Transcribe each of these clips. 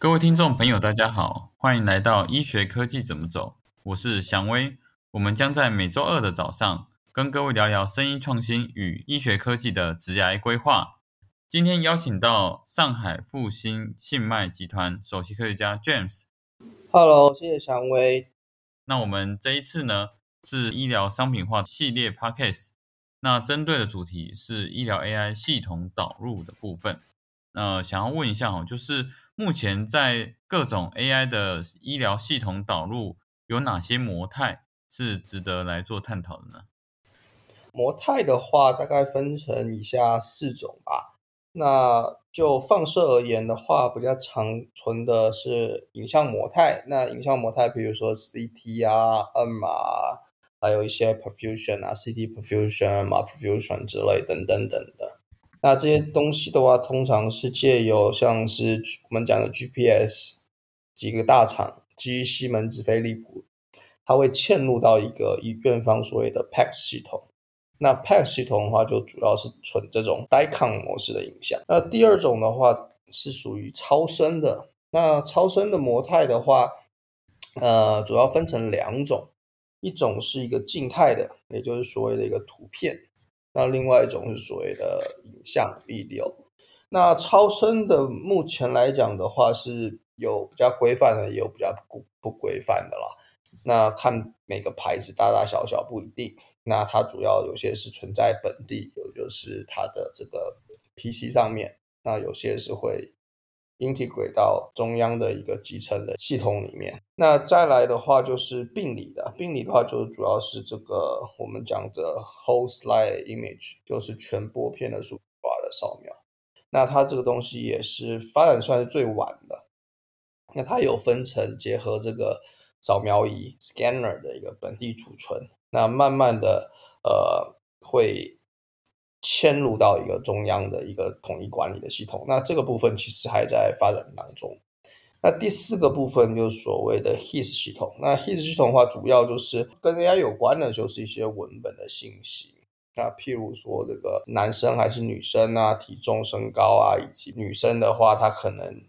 各位听众朋友，大家好，欢迎来到医学科技怎么走，我是祥威。我们将在每周二的早上跟各位聊聊生医创新与医学科技的职涯规划。今天邀请到上海复兴信脉集团首席科学家 James。Hello，谢谢祥威。那我们这一次呢是医疗商品化系列 Podcast，那针对的主题是医疗 AI 系统导入的部分。那想要问一下哦，就是目前在各种 AI 的医疗系统导入有哪些模态是值得来做探讨的呢？模态的话，大概分成以下四种吧。那就放射而言的话，比较常存的是影像模态。那影像模态，比如说 CT 啊、M 啊，还有一些 perfusion 啊、CT perfusion、m perfusion 之类等等等的。那这些东西的话，通常是借由像是我们讲的 GPS 几个大厂，基于西门子、飞利浦，它会嵌入到一个医院方所谓的 PACS 系统。那 PACS 系统的话，就主要是存这种 DICOM 模式的影像。那第二种的话是属于超声的。那超声的模态的话，呃，主要分成两种，一种是一个静态的，也就是所谓的一个图片。那另外一种是所谓的影像 B 流那超声的目前来讲的话是有比较规范的，也有比较不不规范的啦。那看每个牌子大大小小不一定。那它主要有些是存在本地，有就是它的这个 PC 上面，那有些是会。Integrate 到中央的一个集成的系统里面。那再来的话就是病理的，病理的话就主要是这个我们讲的 whole slide image，就是全波片的数字化的扫描。那它这个东西也是发展算是最晚的。那它有分成结合这个扫描仪 scanner 的一个本地储存，那慢慢的呃会。嵌入到一个中央的一个统一管理的系统，那这个部分其实还在发展当中。那第四个部分就是所谓的 HIS 系统。那 HIS 系统的话，主要就是跟 AI 有关的，就是一些文本的信息。那譬如说这个男生还是女生啊，体重、身高啊，以及女生的话，她可能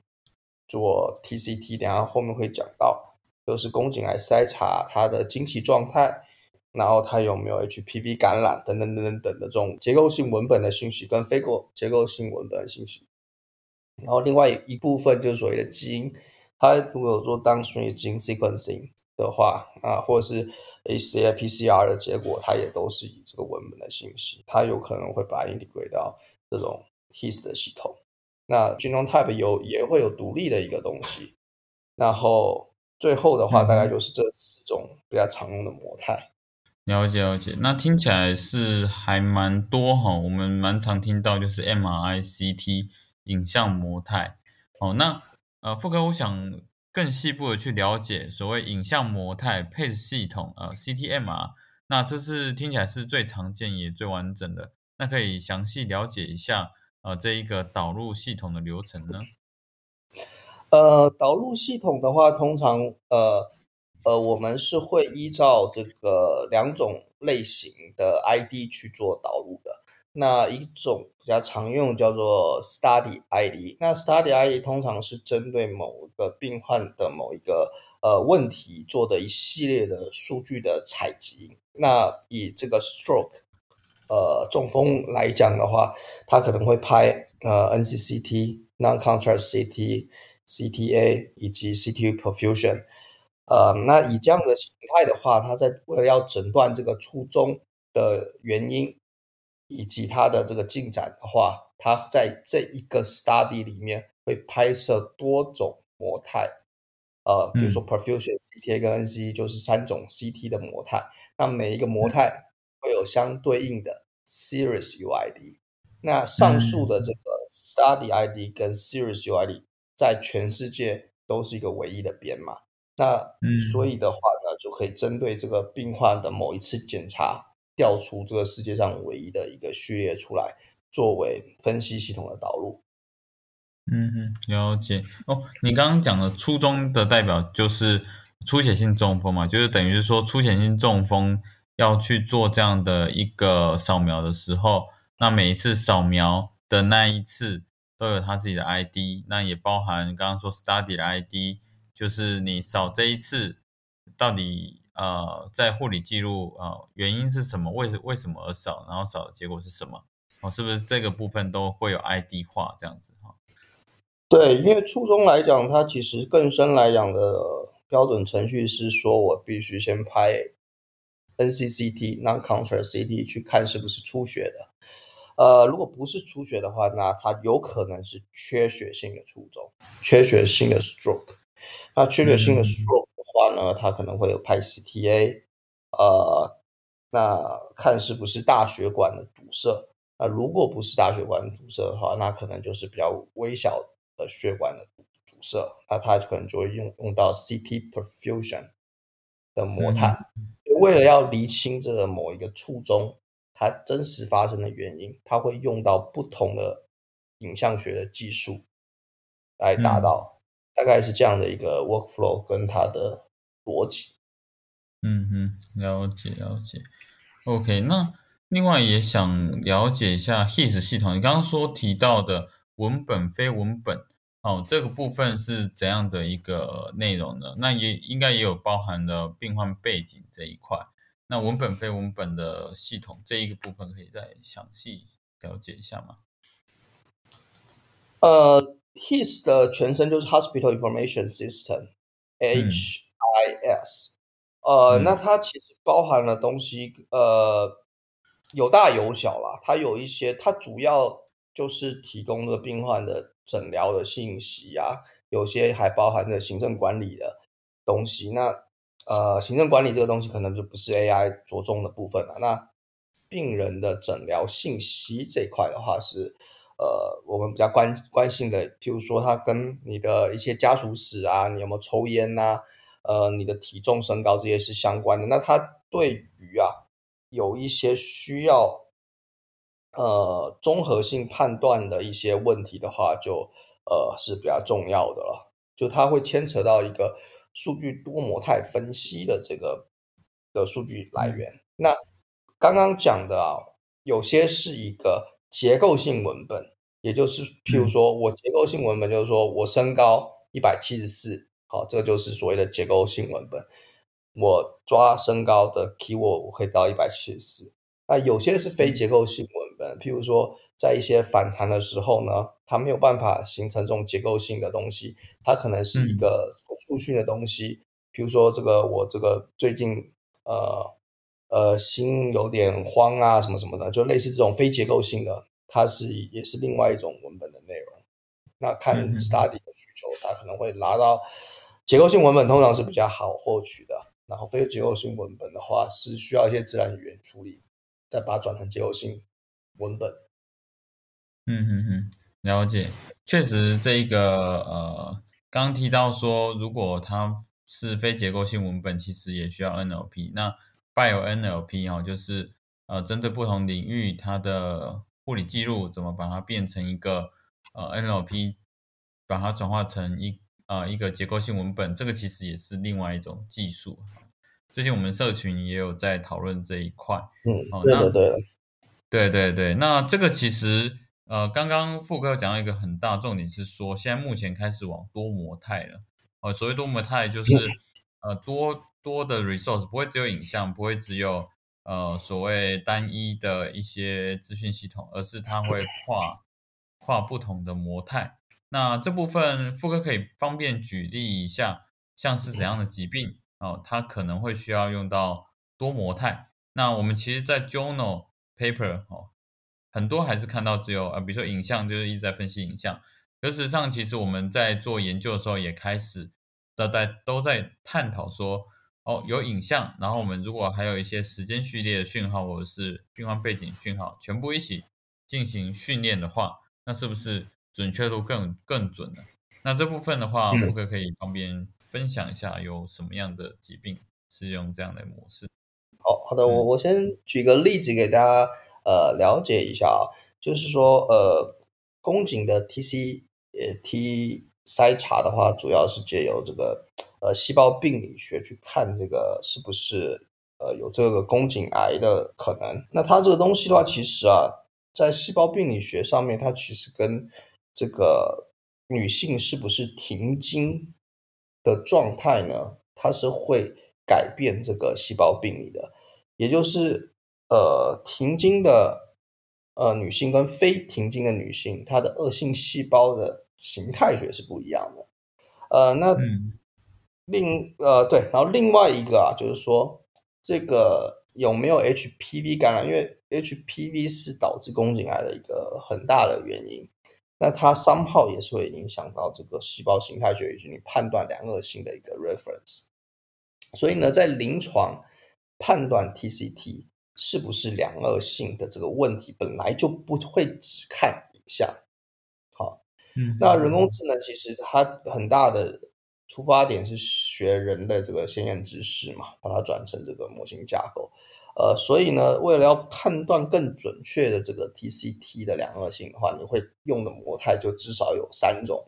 做 TCT，等下后面会讲到，就是宫颈癌筛查她的经期状态。然后它有没有 HPV 感染等等等等等的这种结构性文本的信息跟非构结构性文本的信息，然后另外一部分就是所谓的基因，它如果做当 string 基因 sequencing 的话啊，或者是 HCA PCR 的结果，它也都是以这个文本的信息，它有可能会把 integrate 到这种 his 的系统。那 genome type 有也会有独立的一个东西，然后最后的话大概就是这四种比较常用的模态。了解了解，那听起来是还蛮多哈，我们蛮常听到就是 MRI、CT 影像模态。哦，那呃，富哥，我想更细部的去了解所谓影像模态配置系统，呃，CTMR，那这是听起来是最常见也最完整的，那可以详细了解一下呃这一个导入系统的流程呢？呃，导入系统的话，通常呃。呃，我们是会依照这个两种类型的 ID 去做导入的。那一种比较常用叫做 Study ID，那 Study ID 通常是针对某一个病患的某一个呃问题做的一系列的数据的采集。那以这个 Stroke，呃，中风来讲的话，它可能会拍呃 NCCT、Non-Contrast CT、CTA 以及 CTU Perfusion。呃，那以这样的形态的话，它在为了要诊断这个初衷的原因以及它的这个进展的话，它在这一个 study 里面会拍摄多种模态，呃，比如说 perfusion CT 跟 NCE 就是三种 CT 的模态，那每一个模态会有相对应的 series UID，那上述的。这个 study ID 跟 series UID 在全世界都是一个唯一的编码。那所以的话呢，就可以针对这个病患的某一次检查，调出这个世界上唯一的一个序列出来，作为分析系统的导入。嗯哼，了解哦。你刚刚讲的初中的代表就是出血性中风嘛，就是等于是说出血性中风要去做这样的一个扫描的时候，那每一次扫描的那一次都有他自己的 ID，那也包含刚刚说 study 的 ID，就是你扫这一次到底呃在护理记录呃原因是什么，为为什么而扫，然后扫的结果是什么，哦，是不是这个部分都会有 ID 化这样子哈？对，因为初中来讲，它其实更深来讲的标准程序是说我必须先拍 NCCT non-conference CT 去看是不是出血的。呃，如果不是出血的话，那它有可能是缺血性的卒中，缺血性的 stroke。那缺血性的 stroke 的话呢，它可能会有拍 CTA，呃，那看是不是大血管的堵塞。那如果不是大血管堵塞的话，那可能就是比较微小的血管的堵塞，那它可能就会用用到 CT perfusion 的模态，为了要厘清这个某一个处中。它真实发生的原因，它会用到不同的影像学的技术来达到，大概是这样的一个 workflow 跟它的逻辑。嗯嗯，了解了解。OK，那另外也想了解一下 His 系统，你刚刚说提到的文本非文本，哦，这个部分是怎样的一个内容呢？那也应该也有包含了病患背景这一块。那文本非文本的系统这一个部分可以再详细了解一下吗？呃，HIS 的全称就是 Hospital Information System，HIS。呃，那它其实包含了东西，呃，有大有小啦。它有一些，它主要就是提供的病患的诊疗的信息啊，有些还包含着行政管理的东西。那呃，行政管理这个东西可能就不是 AI 着重的部分了。那病人的诊疗信息这一块的话，是呃我们比较关关心的。譬如说，他跟你的一些家属史啊，你有没有抽烟呐？呃，你的体重、身高这些是相关的。那他对于啊有一些需要呃综合性判断的一些问题的话，就呃是比较重要的了。就它会牵扯到一个。数据多模态分析的这个的数据来源，那刚刚讲的啊，有些是一个结构性文本，也就是譬如说我结构性文本就是说我身高一百七十四，好，这个就是所谓的结构性文本。我抓身高的 keyword 我可以到一百七十四。那有些是非结构性文本，譬如说在一些反弹的时候呢，它没有办法形成这种结构性的东西，它可能是一个。复训的东西，譬如说这个我这个最近呃呃心有点慌啊什么什么的，就类似这种非结构性的，它是也是另外一种文本的内容。那看 study 的需求，它可能会拿到结构性文本，通常是比较好获取的。然后非结构性文本的话，是需要一些自然语言处理，再把它转成结构性文本。嗯嗯嗯，了解，确实这一个呃。刚提到说，如果它是非结构性文本，其实也需要 NLP。那 Bio NLP 哈，就是呃，针对不同领域它的护理记录，怎么把它变成一个呃 NLP，把它转化成一呃一个结构性文本，这个其实也是另外一种技术。最近我们社群也有在讨论这一块。嗯，对对对，对对对，那这个其实。呃，刚刚富哥讲到一个很大重点是说，现在目前开始往多模态了。呃，所谓多模态就是呃多多的 resource，不会只有影像，不会只有呃所谓单一的一些资讯系统，而是它会跨跨不同的模态。那这部分富哥可以方便举例一下，像是怎样的疾病哦，它可能会需要用到多模态。那我们其实，在 journal paper 哦。很多还是看到只有呃，比如说影像，就是一直在分析影像。事实上，其实我们在做研究的时候，也开始都在都在探讨说，哦，有影像，然后我们如果还有一些时间序列的讯号，或者是病患背景讯号，全部一起进行训练的话，那是不是准确度更更准呢？那这部分的话，我可可以方便分享一下，有什么样的疾病是用这样的模式？好好的，我我先举个例子给大家。呃，了解一下啊，就是说，呃，宫颈的 TC 呃 T 筛查的话，主要是借由这个呃细胞病理学去看这个是不是呃有这个宫颈癌的可能。那它这个东西的话，其实啊，在细胞病理学上面，它其实跟这个女性是不是停经的状态呢？它是会改变这个细胞病理的，也就是呃停经的呃女性跟非停经的女性，她的恶性细胞的形态学是不一样的。呃，那另呃对，然后另外一个啊，就是说这个有没有 HPV 感染？因为 HPV 是导致宫颈癌的一个很大的原因。那它三号也是会影响到这个细胞形态学以及你判断良恶性的一个 reference。所以呢，在临床判断 TCT 是不是良恶性的这个问题，本来就不会只看影像。好，嗯，那人工智能其实它很大的出发点是学人的这个先验知识嘛，把它转成这个模型架构。呃，所以呢，为了要判断更准确的这个 TCT 的良恶性的话，你会用的模态就至少有三种，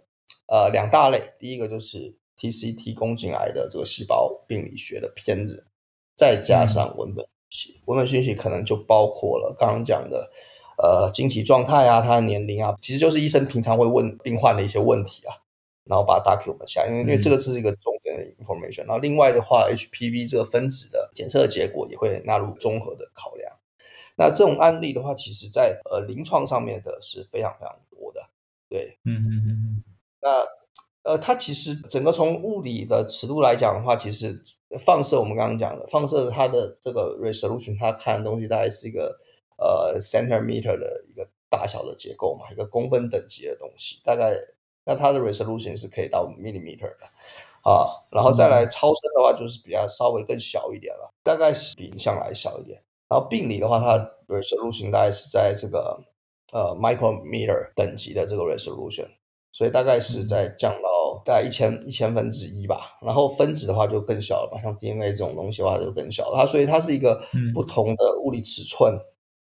呃，两大类。第一个就是 TCT 宫颈癌的这个细胞病理学的片子，再加上文本讯息，文本讯息可能就包括了刚刚讲的，呃，经期状态啊，他的年龄啊，其实就是医生平常会问病患的一些问题啊。然后把它 document 下，因为因为这个是一个重点的 information。然后另外的话，HPV 这个分子的检测结果也会纳入综合的考量。那这种案例的话，其实在呃临床上面的是非常非常多的。对，嗯嗯嗯嗯。那呃，它其实整个从物理的尺度来讲的话，其实放射我们刚刚讲的放射它的这个 resolution，它看的东西大概是一个呃 centimeter 的一个大小的结构嘛，一个公分等级的东西，大概。那它的 resolution 是可以到 millimeter 的啊，然后再来超声的话，就是比较稍微更小一点了，大概是比影像来小一点。然后病理的话，它 resolution 大概是在这个呃 micrometer 等级的这个 resolution，所以大概是在降到大概一千一千分之一吧。然后分子的话就更小了嘛，像 DNA 这种东西的话就更小了。它所以它是一个不同的物理尺寸。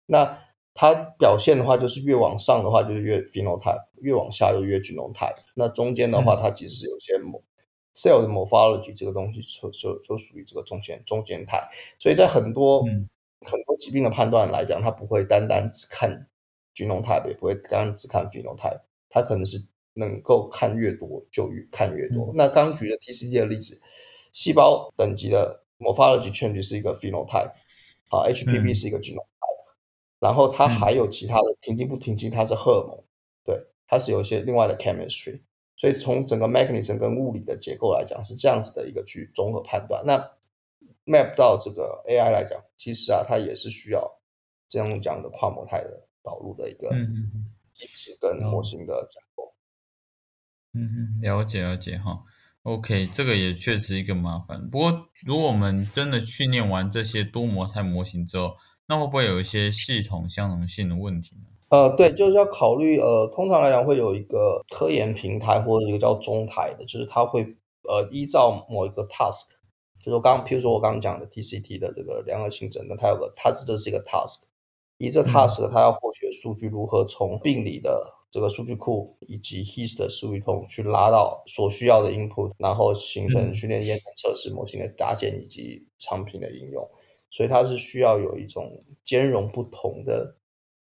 那它表现的话，就是越往上的话就是越 phenotype，越往下就越 genotype。那中间的话，它其实是有些 cell 的 morphology 这个东西就就就属于这个中间中间态。所以在很多很多疾病的判断来讲，它不会单单只看 genotype，也不会单单只看 phenotype，它可能是能够看越多就越看越多。那刚举的 TCD 的例子，细胞等级的 morphology change 是一个 phenotype，啊，HPV 是一个 genotype。然后它还有其他的停经不停经，它是荷尔蒙，对，它是有一些另外的 chemistry，所以从整个 mechanism 跟物理的结构来讲是这样子的一个去综合判断。那 map 到这个 AI 来讲，其实啊，它也是需要这样讲的跨模态的导入的一个机制跟模型的架构。嗯嗯，了解了解哈。OK，这个也确实一个麻烦。不过如果我们真的训练完这些多模态模型之后，那会不会有一些系统相容性的问题呢？呃，对，就是要考虑，呃，通常来讲会有一个科研平台或者一个叫中台的，就是它会呃依照某一个 task，就是刚，譬如说我刚刚讲的 TCT 的这个联合性诊断，它有个它是这是一个 task，以这 task 它要获取的数据如何从病理的这个数据库以及 hist 的数据通去拉到所需要的 input，然后形成训练验证测试模型的搭建以及产品的应用。所以它是需要有一种兼容不同的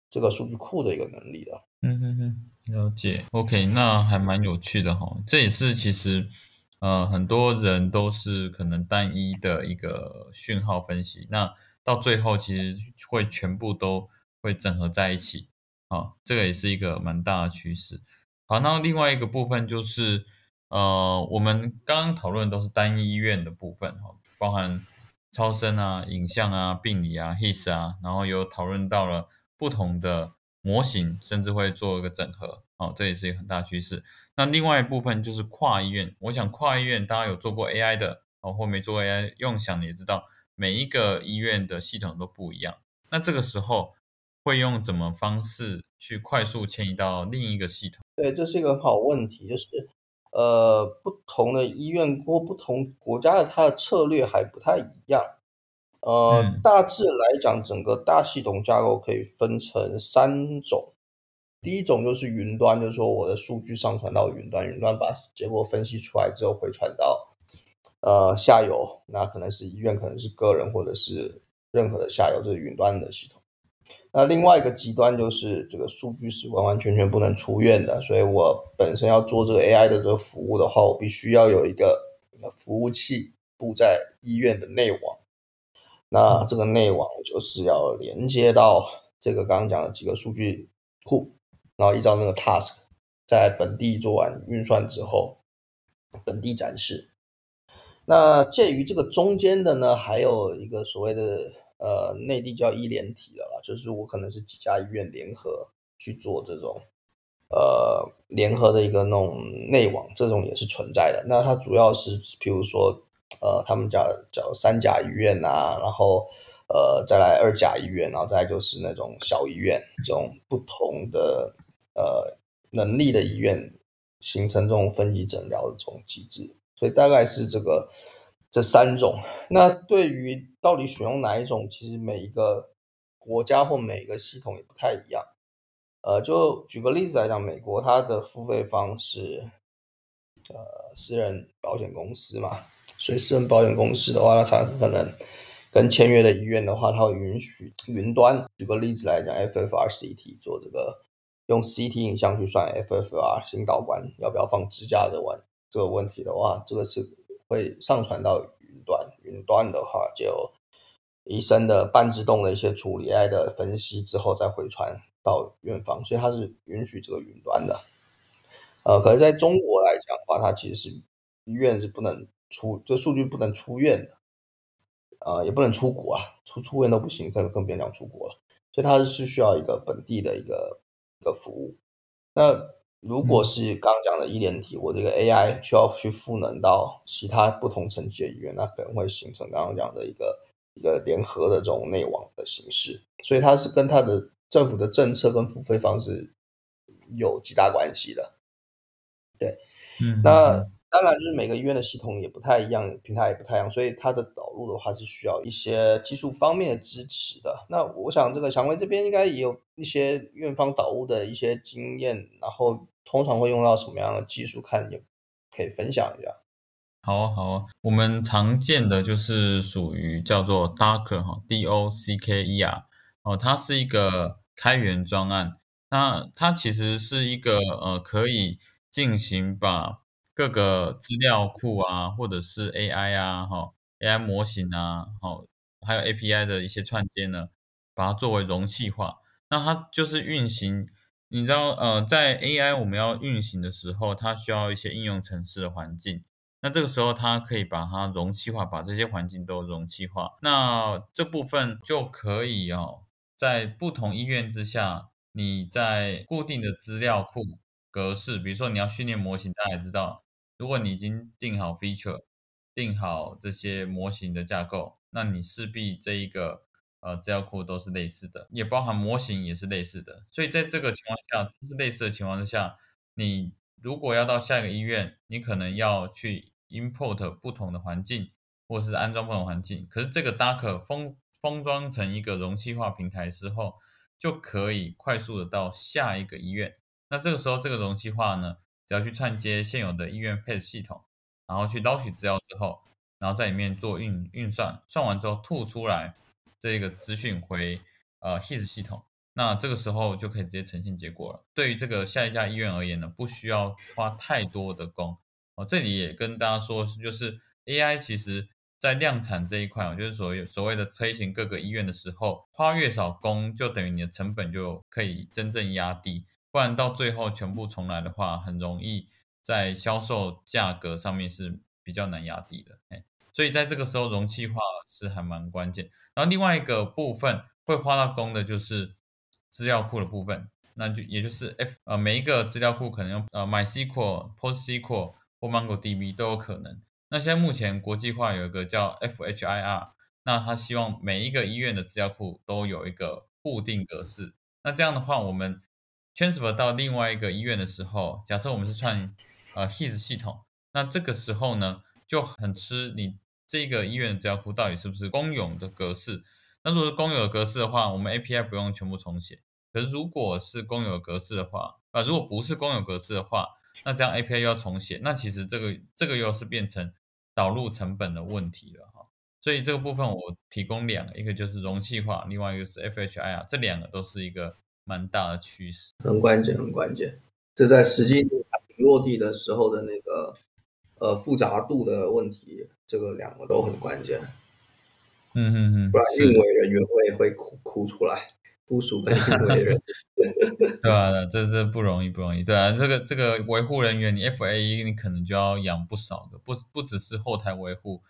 这个数据库的一个能力的。嗯嗯嗯，了解。OK，那还蛮有趣的哈。这也是其实呃很多人都是可能单一的一个讯号分析，那到最后其实会全部都会整合在一起。啊，这个也是一个蛮大的趋势。好，那另外一个部分就是呃我们刚刚讨论都是单一医院的部分哈，包含。超声啊、影像啊、病理啊、his 啊，然后有讨论到了不同的模型，甚至会做一个整合，哦，这也是一个很大趋势。那另外一部分就是跨医院，我想跨医院大家有做过 AI 的，哦，或没做 AI 用想也知道，每一个医院的系统都不一样。那这个时候会用怎么方式去快速迁移到另一个系统？对，这是一个好问题，就是。呃，不同的医院或不同国家的它的策略还不太一样。呃，大致来讲，整个大系统架构可以分成三种。第一种就是云端，就是说我的数据上传到云端，云端把结果分析出来之后回传到呃下游，那可能是医院，可能是个人，或者是任何的下游，这是云端的系统。那另外一个极端就是这个数据是完完全全不能出院的，所以我本身要做这个 AI 的这个服务的话，我必须要有一个服务器布在医院的内网。那这个内网就是要连接到这个刚刚讲的几个数据库，然后依照那个 task 在本地做完运算之后，本地展示。那介于这个中间的呢，还有一个所谓的呃内地叫医联体的啦，就是我可能是几家医院联合去做这种呃联合的一个那种内网，这种也是存在的。那它主要是比如说。呃，他们叫叫三甲医院呐，然后呃再来二甲医院，然后再就是那种小医院，这种不同的呃能力的医院形成这种分级诊疗的这种机制，所以大概是这个这三种。那对于到底选用哪一种，其实每一个国家或每一个系统也不太一样。呃，就举个例子来讲，美国它的付费方式，呃，私人保险公司嘛。所以私人保险公司的话，它可能跟签约的医院的话，它会允许云端。举个例子来讲，FFR CT 做这个用 CT 影像去算 FFR 新导管要不要放支架的问这个问题的话，这个是会上传到云端。云端的话，就医生的半自动的一些处理 AI 的分析之后再回传到院方，所以它是允许这个云端的。呃，可是在中国来讲的话，它其实是医院是不能。出这数据不能出院的，啊，也不能出国啊，出出院都不行，更更别讲出国了。所以它是需要一个本地的一个一个服务。那如果是刚讲的医联体，我这个 AI 需要去赋能到其他不同层级的医院，那可能会形成刚刚讲的一个一个联合的这种内网的形式。所以它是跟它的政府的政策跟付费方式有极大关系的。对，嗯，那。当然，就是每个医院的系统也不太一样，平台也不太一样，所以它的导入的话是需要一些技术方面的支持的。那我想，这个蔷薇这边应该也有一些院方导入的一些经验，然后通常会用到什么样的技术？看也可以分享一下。好啊，好啊，我们常见的就是属于叫做 Docker 哈，D O C K E R 哦，它是一个开源专案。那它其实是一个呃，可以进行把各个资料库啊，或者是 AI 啊，哈，AI 模型啊，好，还有 API 的一些串接呢，把它作为容器化。那它就是运行，你知道，呃，在 AI 我们要运行的时候，它需要一些应用程式的环境。那这个时候，它可以把它容器化，把这些环境都容器化。那这部分就可以哦，在不同医院之下，你在固定的资料库格式，比如说你要训练模型，大家也知道。如果你已经定好 feature，定好这些模型的架构，那你势必这一个呃资料库都是类似的，也包含模型也是类似的。所以在这个情况下，都是类似的情况之下，你如果要到下一个医院，你可能要去 import 不同的环境，或是安装不同环境。可是这个 Docker 封封装成一个容器化平台之后，就可以快速的到下一个医院。那这个时候这个容器化呢？只要去串接现有的医院配置系统，然后去捞取资料之后，然后在里面做运运算，算完之后吐出来这个资讯回呃 HIS 系统，那这个时候就可以直接呈现结果了。对于这个下一家医院而言呢，不需要花太多的工哦。这里也跟大家说，就是 AI 其实在量产这一块我，就是所谓所谓的推行各个医院的时候，花越少工，就等于你的成本就可以真正压低。不然到最后全部重来的话，很容易在销售价格上面是比较难压低的。哎，所以在这个时候，容器化是还蛮关键。然后另外一个部分会花到工的就是资料库的部分，那就也就是 F 呃每一个资料库可能用呃 MySQL、PostSQL 或 MongoDB 都有可能。那现在目前国际化有一个叫 FHIR，那他希望每一个医院的资料库都有一个固定格式。那这样的话，我们 transfer 到另外一个医院的时候，假设我们是串呃 his 系统，那这个时候呢就很吃你这个医院的资料库到底是不是公有的格式。那如果是公有的格式的话，我们 API 不用全部重写。可是如果是公有格式的话，啊，如果不是公有格式的话，那这样 API 又要重写，那其实这个这个又是变成导入成本的问题了哈。所以这个部分我提供两个，一个就是容器化，另外一个是 FHIR，这两个都是一个蛮大的趋势。很关键，很关键。这在实际产品落地的时候的那个呃复杂度的问题，这个两个都很关键。嗯嗯嗯，不然运维人员会会哭哭出来，部署跟运维人，对啊，这这不容易不容易，对啊，这个这个维护人员，你 F A 你可能就要养不少的，不不只是后台维护，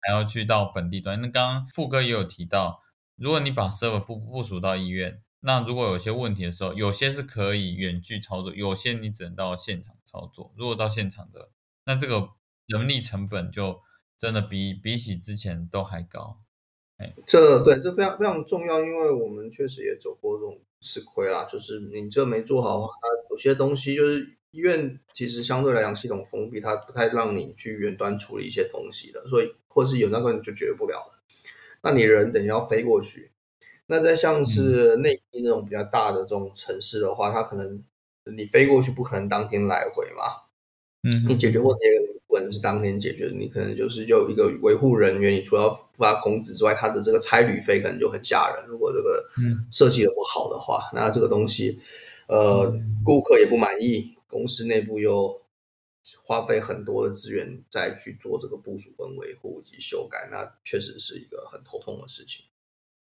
还要去到本地端。那刚刚富哥也有提到，如果你把 server 部部署到医院，那如果有些问题的时候，有些是可以远距操作，有些你只能到现场操作。如果到现场的，那这个人力成本就真的比比起之前都还高。哎这对这非常非常重要，因为我们确实也走过这种吃亏啦。就是你这没做好的话，有些东西就是医院其实相对来讲系统封闭，它不太让你去远端处理一些东西的，所以或是有那个你就解决不了了。那你人等于要飞过去。那在像是内地那种比较大的这种城市的话，它可能你飞过去不可能当天来回嘛。嗯，你解决问题。不能是当天解决的，你可能就是有一个维护人员，你除了付他工资之外，他的这个差旅费可能就很吓人。如果这个设计的不好的话，那这个东西，呃，顾客也不满意，公司内部又花费很多的资源再去做这个部署跟维护以及修改，那确实是一个很头痛的事情。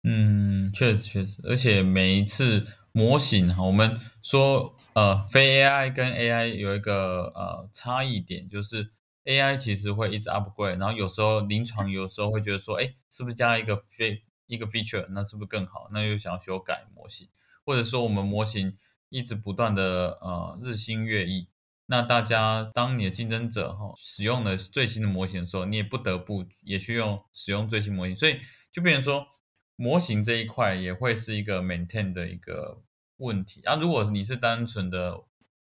嗯，确实确实，而且每一次模型哈，我们说呃，非 AI 跟 AI 有一个呃差异点就是。AI 其实会一直 upgrade，然后有时候临床有时候会觉得说，哎，是不是加一个非一个 feature，那是不是更好？那又想要修改模型，或者说我们模型一直不断的呃日新月异，那大家当你的竞争者哈使用了最新的模型的时候，你也不得不也去用使用最新模型，所以就变成说模型这一块也会是一个 maintain 的一个问题啊。如果你是单纯的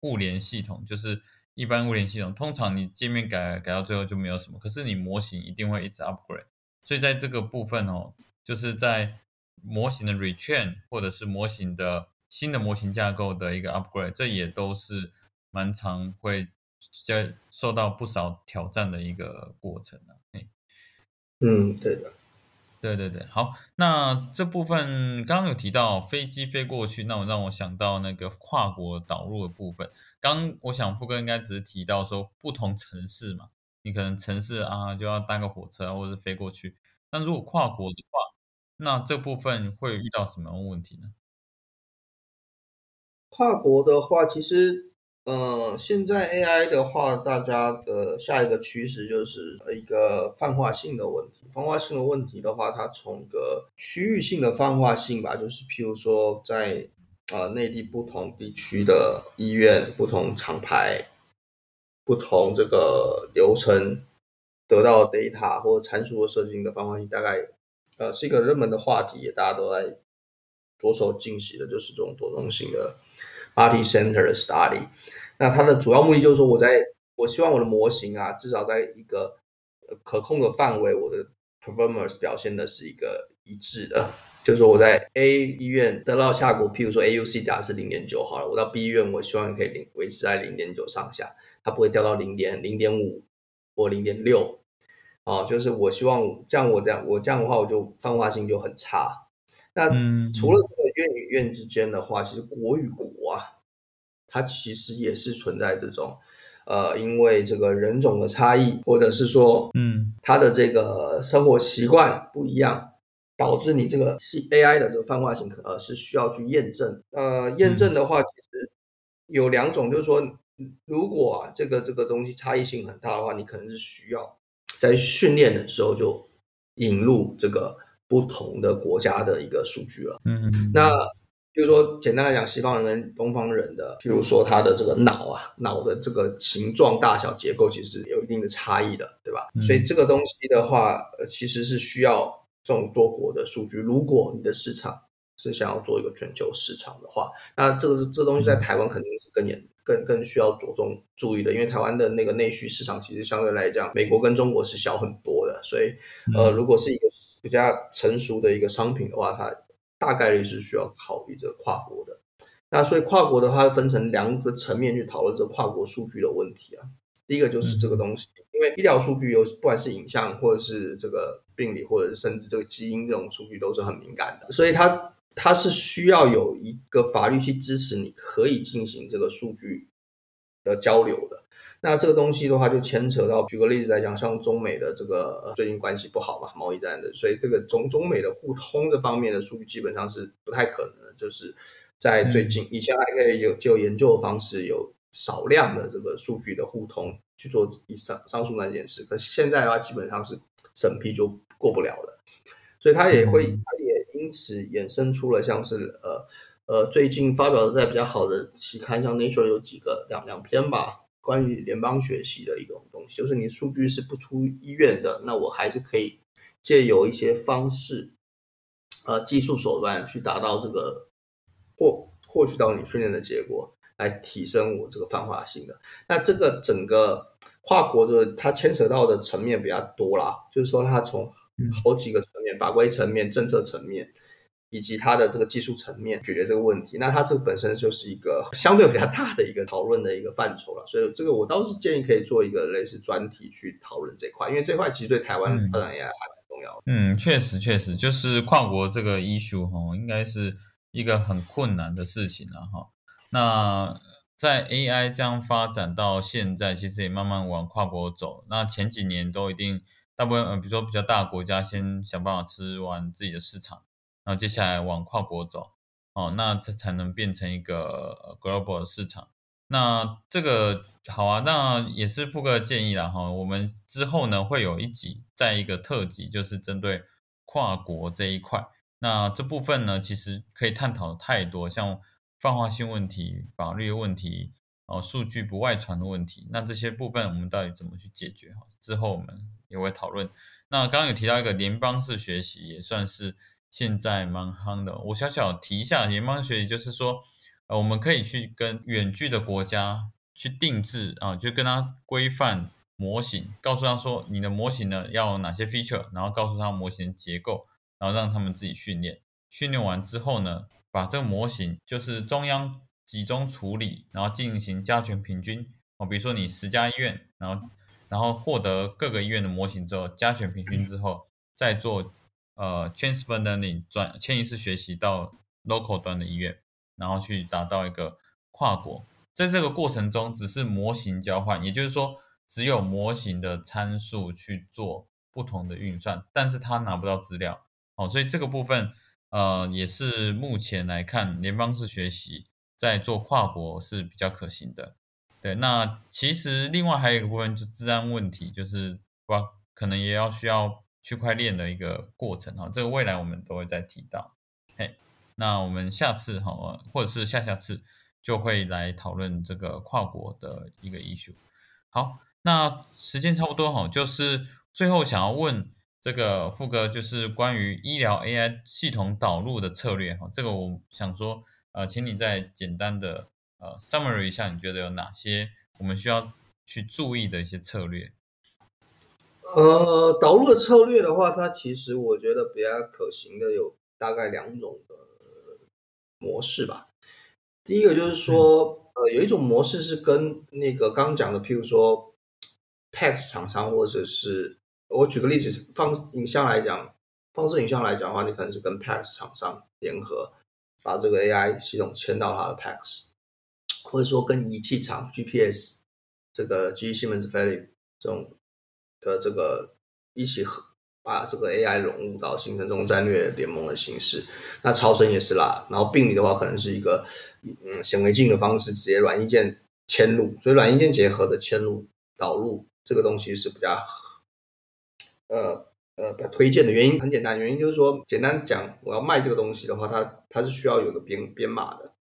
互联系统，就是。一般物联系统通常你界面改改到最后就没有什么，可是你模型一定会一直 upgrade，所以在这个部分哦，就是在模型的 retrain 或者是模型的新的模型架构的一个 upgrade，这也都是蛮常会在受到不少挑战的一个过程啊。嗯，对的。对对对，好，那这部分刚刚有提到飞机飞过去，那我让我想到那个跨国导入的部分。刚我想富哥应该只是提到说不同城市嘛，你可能城市啊就要搭个火车或者飞过去。那如果跨国的话，那这部分会遇到什么问题呢？跨国的话，其实。呃，现在 AI 的话，大家的下一个趋势就是一个泛化性的问题。泛化性的问题的话，它从一个区域性的泛化性吧，就是譬如说在呃内地不同地区的医院、不同厂牌、不同这个流程得到 data 或参数的设计的泛化性，大概呃是一个热门的话题，大家都在着手进行的，就是这种多动性的。Multi Center Study，那它的主要目的就是说，我在我希望我的模型啊，至少在一个可控的范围，我的 performance 表现的是一个一致的。就是说我在 A 医院得到效果，譬如说 AUC 假是零点九好了，我到 B 医院，我希望可以零维持在零点九上下，它不会掉到零点零点五或零点六。哦，就是我希望这样，我这样我这样的话，我就泛化性就很差。那除了这个院与院之间的话，其实国与国啊，它其实也是存在这种，呃，因为这个人种的差异，或者是说，嗯，他的这个生活习惯不一样，导致你这个是 AI 的这个泛化性，呃，是需要去验证。呃，验证的话，其实有两种，就是说，如果啊这个这个东西差异性很大的话，你可能是需要在训练的时候就引入这个。不同的国家的一个数据了，嗯，那比如说简单来讲，西方人跟东方人的，譬如说他的这个脑啊，脑的这个形状、大小、结构，其实有一定的差异的，对吧？所以这个东西的话，呃，其实是需要这种多国的数据。如果你的市场是想要做一个全球市场的话，那这个是这东西在台湾肯定是更严。更更需要着重注意的，因为台湾的那个内需市场其实相对来讲，美国跟中国是小很多的，所以呃，如果是一个比较成熟的一个商品的话，它大概率是需要考虑这个跨国的。那所以跨国的话，分成两个层面去讨论这个跨国数据的问题啊。第一个就是这个东西，因为医疗数据有不管是影像或者是这个病理或者是甚至这个基因这种数据都是很敏感的，所以它它是需要有一个法律去支持你可以进行这个数据的交流的。那这个东西的话，就牵扯到，举个例子来讲，像中美的这个最近关系不好嘛，贸易战的，所以这个中中美的互通这方面的数据基本上是不太可能的，就是在最近，以前还可以有就研究的方式有少量的这个数据的互通去做以上上述那件事，可是现在的话基本上是审批就过不了了，所以他也会，他也因此衍生出了像是呃呃最近发表的在比较好的期刊，像 Nature 有几个两两篇吧。关于联邦学习的一种东西，就是你数据是不出医院的，那我还是可以借由一些方式，呃，技术手段去达到这个获获取到你训练的结果，来提升我这个泛化性的。那这个整个跨国的它牵扯到的层面比较多啦，就是说它从好几个层面，法规层面、政策层面。以及它的这个技术层面解决这个问题，那它这个本身就是一个相对比较大的一个讨论的一个范畴了，所以这个我倒是建议可以做一个类似专题去讨论这块，因为这块其实对台湾发展也还蛮重要的。嗯，确实确实，就是跨国这个 issue 哈，应该是一个很困难的事情了哈。那在 AI 这样发展到现在，其实也慢慢往跨国走。那前几年都一定大部分，呃，比如说比较大的国家先想办法吃完自己的市场。然后接下来往跨国走，哦，那这才能变成一个 global 的市场。那这个好啊，那也是富哥建议了哈。我们之后呢会有一集，在一个特辑，就是针对跨国这一块。那这部分呢，其实可以探讨太多，像泛化性问题、法律问题，哦，数据不外传的问题。那这些部分我们到底怎么去解决？哈，之后我们也会讨论。那刚刚有提到一个联邦式学习，也算是。现在蛮夯的，我小小提一下联邦学习，就是说，呃，我们可以去跟远距的国家去定制啊，就跟他规范模型，告诉他说，你的模型呢要哪些 feature，然后告诉他模型结构，然后让他们自己训练，训练完之后呢，把这个模型就是中央集中处理，然后进行加权平均哦，比如说你十家医院，然后然后获得各个医院的模型之后，加权平均之后再做。呃，transfer learning 转迁移式学习到 local 端的医院，然后去达到一个跨国，在这个过程中，只是模型交换，也就是说，只有模型的参数去做不同的运算，但是他拿不到资料，哦，所以这个部分，呃，也是目前来看，联邦式学习在做跨国是比较可行的。对，那其实另外还有一个部分，就治安问题，就是不可能也要需要。区块链的一个过程哈，这个未来我们都会再提到。嘿，那我们下次哈，或者是下下次就会来讨论这个跨国的一个 issue。好，那时间差不多哈，就是最后想要问这个富哥，就是关于医疗 AI 系统导入的策略哈，这个我想说，呃，请你再简单的呃 summary 一下，你觉得有哪些我们需要去注意的一些策略？呃，导入的策略的话，它其实我觉得比较可行的有大概两种的模式吧。第一个就是说，呃，有一种模式是跟那个刚刚讲的，譬如说 PAX 厂商，或者是我举个例子，放影像来讲，放射影像来讲的话，你可能是跟 PAX 厂商联合，把这个 AI 系统迁到它的 PAX，或者说跟仪器厂 GPS 这个 GE、西门子、飞利这种。的这个一起合把这个 AI 融入到形成这种战略联盟的形式，那超声也是啦。然后病理的话，可能是一个嗯显微镜的方式，直接软硬件嵌入，所以软硬件结合的嵌入导入这个东西是比较呃呃比较推荐的原因很简单，原因就是说简单讲，我要卖这个东西的话，它它是需要有个编编码的，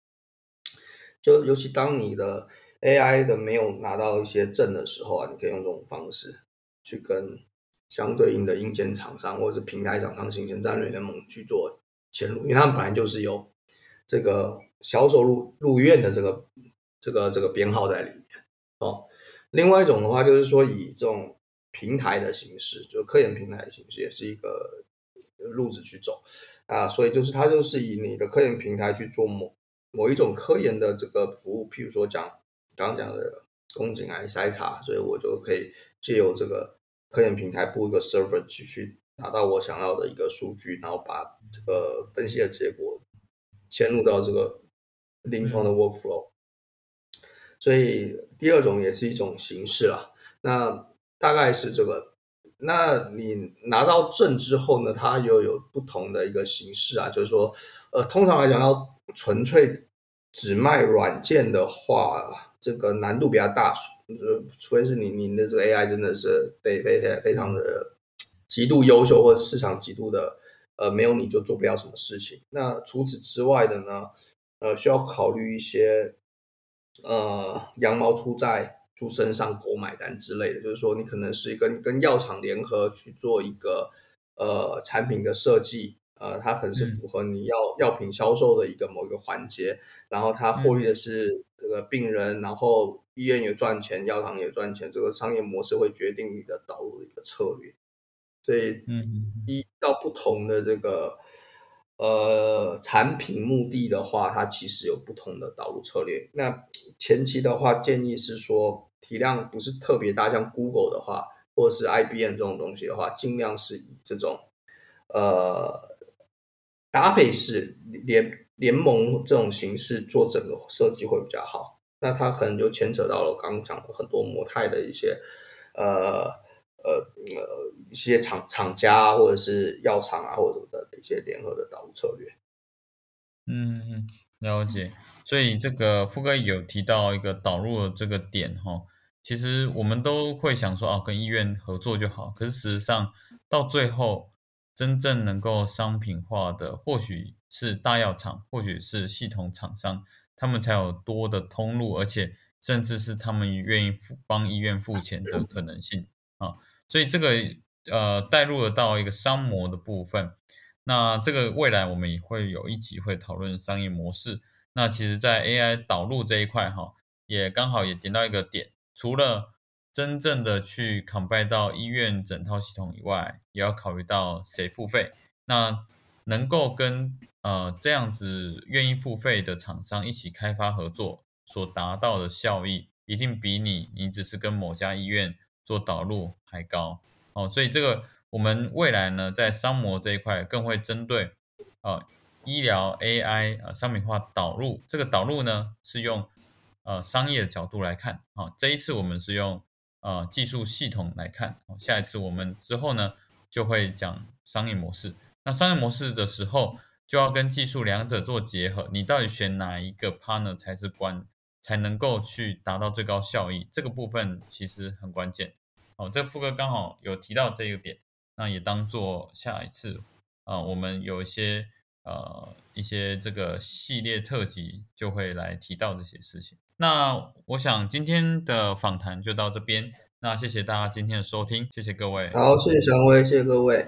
就尤其当你的 AI 的没有拿到一些证的时候啊，你可以用这种方式。去跟相对应的硬件厂商或者是平台厂商形成战略联盟去做嵌入，因为他们本来就是有这个销售入入院的这个这个这个编号在里面哦。另外一种的话，就是说以这种平台的形式，就科研平台的形式，也是一个路子去走啊。所以就是它就是以你的科研平台去做某某一种科研的这个服务，譬如说讲刚刚讲的宫颈癌筛查，所以我就可以。借由这个科研平台布一个 server 去去拿到我想要的一个数据，然后把这个分析的结果迁入到这个临床的 workflow。所以第二种也是一种形式啦。那大概是这个。那你拿到证之后呢，它又有不同的一个形式啊，就是说，呃，通常来讲要纯粹只卖软件的话，这个难度比较大，呃，除非是你你的这个 AI 真的是非非非非常的极度优秀，或者市场极度的，呃，没有你就做不了什么事情。那除此之外的呢，呃，需要考虑一些，呃，羊毛出在。猪身上狗买单之类的，就是说你可能是跟跟药厂联合去做一个呃产品的设计，呃，它可能是符合你药药品销售的一个某一个环节，然后它获利的是这个病人，然后医院也赚钱，药厂也赚钱，这个商业模式会决定你的导入的一个策略，所以嗯，依到不同的这个。呃，产品目的的话，它其实有不同的导入策略。那前期的话，建议是说体量不是特别大，像 Google 的话，或者是 IBM 这种东西的话，尽量是以这种呃搭配式联联盟这种形式做整个设计会比较好。那它可能就牵扯到了刚刚讲的很多模态的一些呃。呃呃，一些厂厂家或者是药厂啊，或者什么的一些联合的导入策略。嗯，了解。所以这个富哥有提到一个导入的这个点哈，其实我们都会想说啊，跟医院合作就好。可是事实上，到最后真正能够商品化的，或许是大药厂，或许是系统厂商，他们才有多的通路，而且甚至是他们愿意付帮医院付钱的可能性啊。所以这个呃带入了到一个商模的部分，那这个未来我们也会有一集会讨论商业模式。那其实，在 AI 导入这一块哈，也刚好也点到一个点，除了真正的去 combine 到医院整套系统以外，也要考虑到谁付费。那能够跟呃这样子愿意付费的厂商一起开发合作，所达到的效益，一定比你你只是跟某家医院。做导入还高哦，所以这个我们未来呢，在商模这一块更会针对啊医疗 AI 啊商品化导入。这个导入呢是用呃商业的角度来看啊，这一次我们是用呃技术系统来看，下一次我们之后呢就会讲商业模式。那商业模式的时候就要跟技术两者做结合，你到底选哪一个 partner 才是关？才能够去达到最高效益，这个部分其实很关键。好，这副歌刚好有提到这个点，那也当做下一次啊，我们有一些呃一些这个系列特辑就会来提到这些事情。那我想今天的访谈就到这边，那谢谢大家今天的收听，谢谢各位。好，谢谢祥威，谢谢各位。